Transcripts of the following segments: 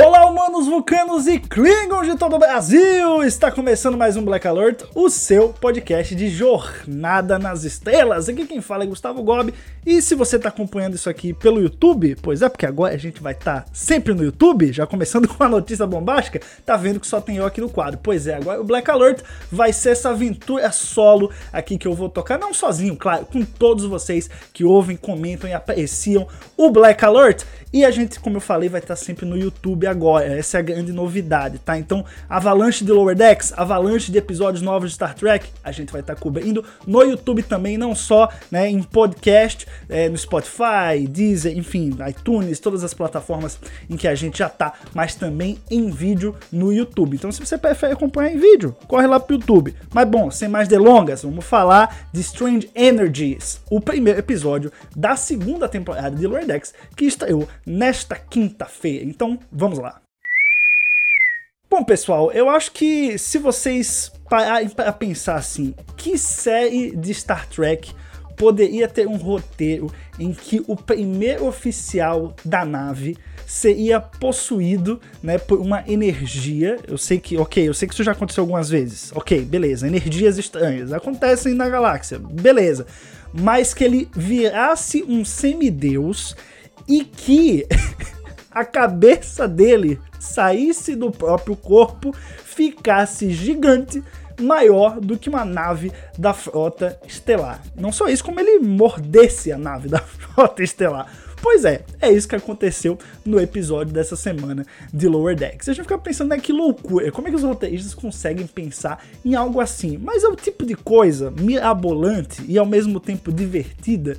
Olá, humanos, vulcanos e klingons de todo o Brasil! Está começando mais um Black Alert, o seu podcast de Jornada nas Estrelas. Aqui quem fala é Gustavo Gobi. E se você está acompanhando isso aqui pelo YouTube, pois é, porque agora a gente vai estar sempre no YouTube, já começando com a notícia bombástica, tá vendo que só tem eu aqui no quadro. Pois é, agora o Black Alert vai ser essa aventura solo aqui que eu vou tocar, não sozinho, claro, com todos vocês que ouvem, comentam e apreciam o Black Alert. E a gente, como eu falei, vai estar sempre no YouTube agora. Essa é a grande novidade, tá? Então, avalanche de Lower Decks, avalanche de episódios novos de Star Trek, a gente vai estar cobrindo no YouTube também, não só né, em podcast, é, no Spotify, Deezer, enfim, iTunes, todas as plataformas em que a gente já tá, mas também em vídeo no YouTube. Então, se você prefere acompanhar em vídeo, corre lá pro YouTube. Mas bom, sem mais delongas, vamos falar de Strange Energies, o primeiro episódio da segunda temporada de Lower Decks, que estreou nesta quinta-feira. Então, vamos lá. Bom, pessoal, eu acho que se vocês pararem para pensar assim, que série de Star Trek poderia ter um roteiro em que o primeiro oficial da nave seria possuído, né, por uma energia. Eu sei que, ok, eu sei que isso já aconteceu algumas vezes. Ok, beleza, energias estranhas acontecem na galáxia, beleza. Mas que ele virasse um semideus e que a cabeça dele saísse do próprio corpo, ficasse gigante, maior do que uma nave da frota estelar. Não só isso, como ele mordesse a nave da frota estelar. Pois é, é isso que aconteceu no episódio dessa semana de Lower Decks. A gente fica pensando, né, que loucura, como é que os roteiristas conseguem pensar em algo assim? Mas é o tipo de coisa mirabolante e ao mesmo tempo divertida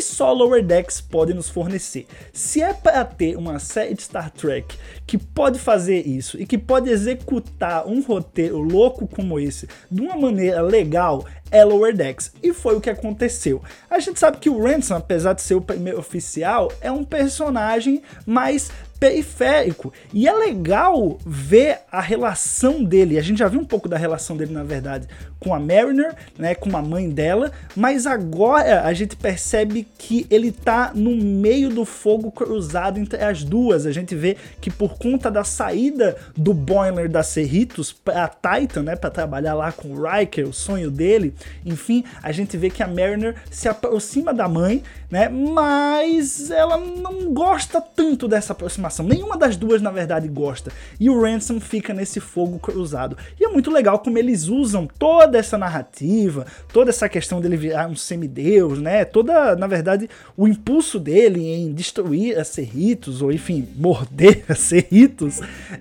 que só Lower Decks pode nos fornecer. Se é para ter uma série de Star Trek que pode fazer isso e que pode executar um roteiro louco como esse de uma maneira legal, é Lower Decks. E foi o que aconteceu. A gente sabe que o Ransom, apesar de ser o primeiro oficial, é um personagem mais periférico. E é legal ver a relação dele. A gente já viu um pouco da relação dele, na verdade, com a Mariner, né, com a mãe dela, mas agora a gente percebe que ele tá no meio do fogo cruzado entre as duas. A gente vê que por conta da saída do Boiler da Cerritos para Titan, né, para trabalhar lá com o Riker, o sonho dele, enfim, a gente vê que a Mariner se aproxima da mãe, né, mas ela não gosta tanto dessa aproximação. Nenhuma das duas, na verdade, gosta. E o Ransom fica nesse fogo cruzado. E é muito legal como eles usam toda essa narrativa, toda essa questão dele virar um semideus, né? Toda, na verdade, o impulso dele em destruir a Cerritos, ou enfim, morder a Cerritos,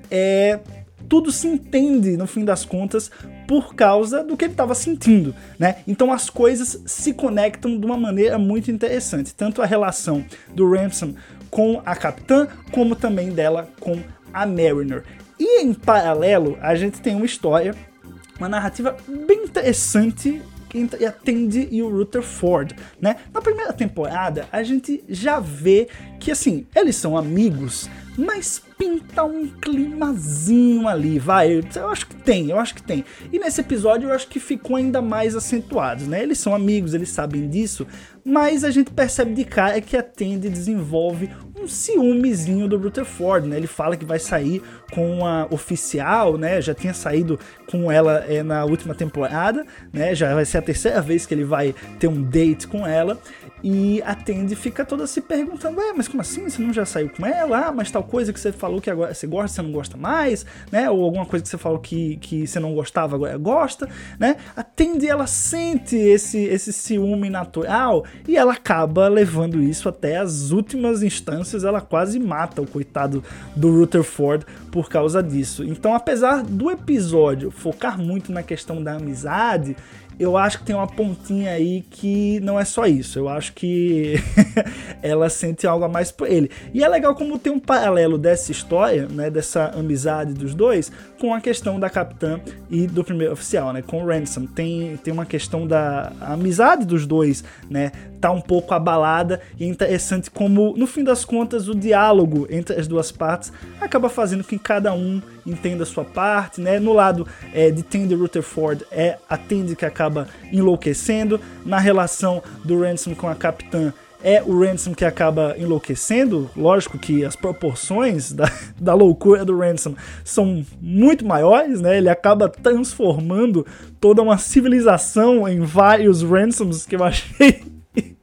é tudo se entende no fim das contas por causa do que ele estava sentindo, né? Então as coisas se conectam de uma maneira muito interessante, tanto a relação do Ransom com a capitã, como também dela com a Mariner. E em paralelo, a gente tem uma história, uma narrativa bem interessante entre a Tandy e o Rutherford, né? Na primeira temporada, a gente já vê que, assim, eles são amigos, mas pinta um climazinho ali, vai. Eu acho que tem, eu acho que tem. E nesse episódio eu acho que ficou ainda mais acentuado, né? Eles são amigos, eles sabem disso, mas a gente percebe de cara que a Tandy desenvolve um ciúmezinho do Rutherford, né? Ele fala que vai sair com a oficial, né? Já tinha saído com ela é, na última temporada, né? Já vai ser a terceira vez que ele vai ter um date com ela. E a Tandy fica toda se perguntando: Ué, mas como assim? Você não já saiu com ela? Ah, mas tal coisa que você falou que agora você gosta, você não gosta mais, né? Ou alguma coisa que você falou que, que você não gostava, agora gosta, né? A Tandy ela sente esse, esse ciúme natural e ela acaba levando isso até as últimas instâncias. Ela quase mata o coitado do Rutherford por causa disso. Então, apesar do episódio focar muito na questão da amizade eu acho que tem uma pontinha aí que não é só isso. Eu acho que ela sente algo a mais por ele. E é legal como tem um paralelo dessa história, né, dessa amizade dos dois, com a questão da capitã e do primeiro oficial, né, com o Ransom. Tem, tem uma questão da amizade dos dois, né, tá um pouco abalada e é interessante como, no fim das contas, o diálogo entre as duas partes acaba fazendo com que cada um entenda a sua parte, né? No lado é, de Tandy Rutherford é a Tandy que acaba enlouquecendo, na relação do Ransom com a capitã é o Ransom que acaba enlouquecendo. Lógico que as proporções da, da loucura do Ransom são muito maiores, né? Ele acaba transformando toda uma civilização em vários Ransoms que eu achei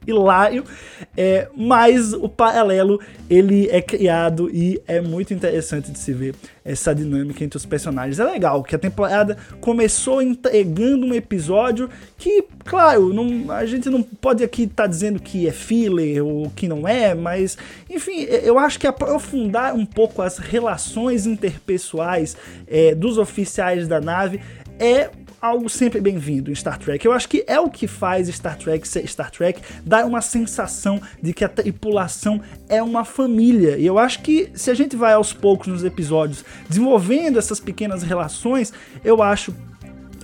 hilário, é, mas o paralelo ele é criado e é muito interessante de se ver essa dinâmica entre os personagens. É legal que a temporada começou entregando um episódio que, claro, não, a gente não pode aqui estar tá dizendo que é filler ou que não é, mas enfim, eu acho que aprofundar um pouco as relações interpessoais é, dos oficiais da nave é algo sempre bem-vindo em Star Trek. Eu acho que é o que faz Star Trek ser Star Trek, dar uma sensação de que a tripulação é uma família. E eu acho que se a gente vai aos poucos nos episódios desenvolvendo essas pequenas relações, eu acho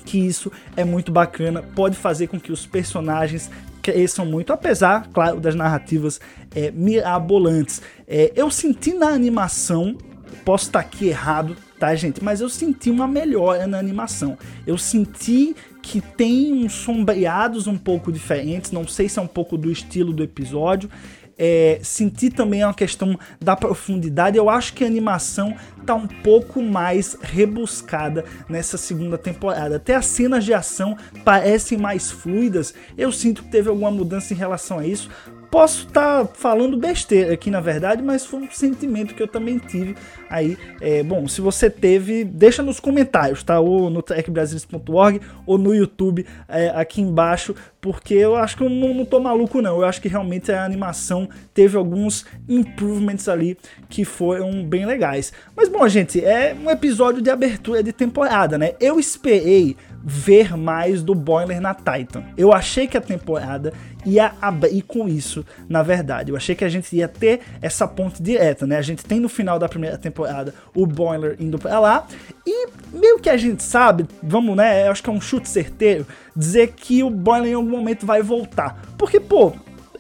que isso é muito bacana, pode fazer com que os personagens cresçam muito, apesar, claro, das narrativas é, mirabolantes. É, eu senti na animação, posso estar aqui errado, tá, gente? Mas eu senti uma melhora na animação. Eu senti que tem uns sombreados um pouco diferentes, não sei se é um pouco do estilo do episódio. É, senti também uma questão da profundidade. Eu acho que a animação tá um pouco mais rebuscada nessa segunda temporada. Até as cenas de ação parecem mais fluidas. Eu sinto que teve alguma mudança em relação a isso posso estar tá falando besteira aqui na verdade, mas foi um sentimento que eu também tive aí. É, bom, se você teve, deixa nos comentários, tá? Ou no trekbrasilis.org ou no YouTube é, aqui embaixo, porque eu acho que eu não, não tô maluco não. Eu acho que realmente a animação teve alguns improvements ali que foram bem legais. Mas bom, gente, é um episódio de abertura de temporada, né? Eu esperei ver mais do Boiler na Titan. Eu achei que a temporada ia abrir com isso, na verdade. Eu achei que a gente ia ter essa ponte direta, né? A gente tem no final da primeira temporada o Boiler indo para lá e meio que a gente sabe, vamos, né? Eu acho que é um chute certeiro dizer que o Boiler em algum momento vai voltar. Porque, pô,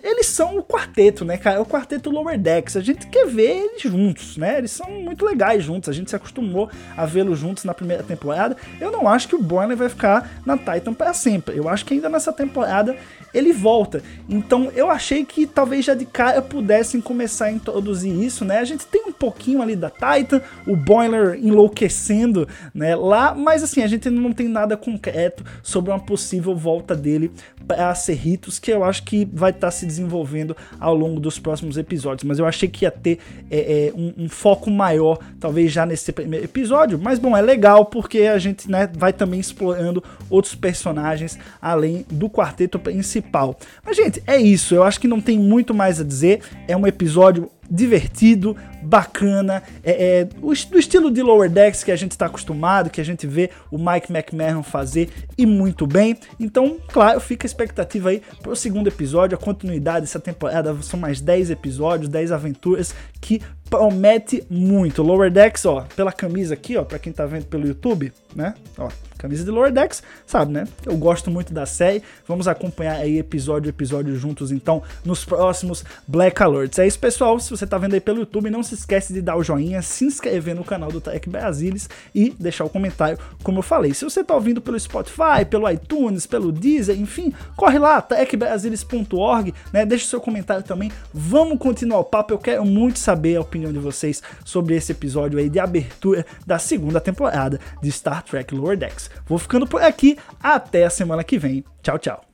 eles são o quarteto, né, cara? É o quarteto Lower Decks. A gente quer ver eles juntos, né? Eles são muito legais juntos. A gente se acostumou a vê-los juntos na primeira temporada. Eu não acho que o Boiler vai ficar na Titan para sempre. Eu acho que ainda nessa temporada ele volta. Então eu achei que talvez já de cara pudessem começar a introduzir isso, né? A gente tem um pouquinho ali da Titan, o Boiler enlouquecendo, né? Lá, mas assim, a gente não tem nada concreto sobre uma possível volta dele para Cerritos, que eu acho que vai estar tá se desenvolvendo ao longo dos próximos episódios. Mas eu achei que ia ter é, é, um, um, foco maior, talvez já nesse primeiro episódio. Mas bom, é legal porque a gente né, vai também explorando outros personagens além do quarteto principal. Mas, gente, é isso. Eu acho que não tem muito mais a dizer. É um episódio divertido, bacana, é, é do estilo de Lower Decks que a gente está acostumado, que a gente vê o Mike McMahon fazer e muito bem. Então, claro, fica a expectativa aí para o segundo episódio, a continuidade dessa temporada. São mais 10 episódios, 10 aventuras que promete muito. Lower Decks, ó, pela camisa aqui, ó, para quem tá vendo pelo YouTube, né? Ó, camisa de Lower Decks, sabe, né? Eu gosto muito da série. Vamos acompanhar aí episódio a episódio juntos, então, nos próximos Black Alerts. É isso, pessoal. Se você tá vendo aí pelo YouTube, não se esquece de dar o joinha, se inscrever no canal do Tech Brasilis e deixar o comentário, como eu falei. Se você tá ouvindo pelo Spotify, pelo iTunes, pelo Deezer, enfim, corre lá, techbrasilis.org, né? Deixa o seu comentário também. Vamos continuar o papo. Eu quero muito saber a opinião opinião de vocês sobre esse episódio aí de abertura da segunda temporada de Star Trek Lower Decks. Vou ficando por aqui, até a semana que vem. Tchau, tchau.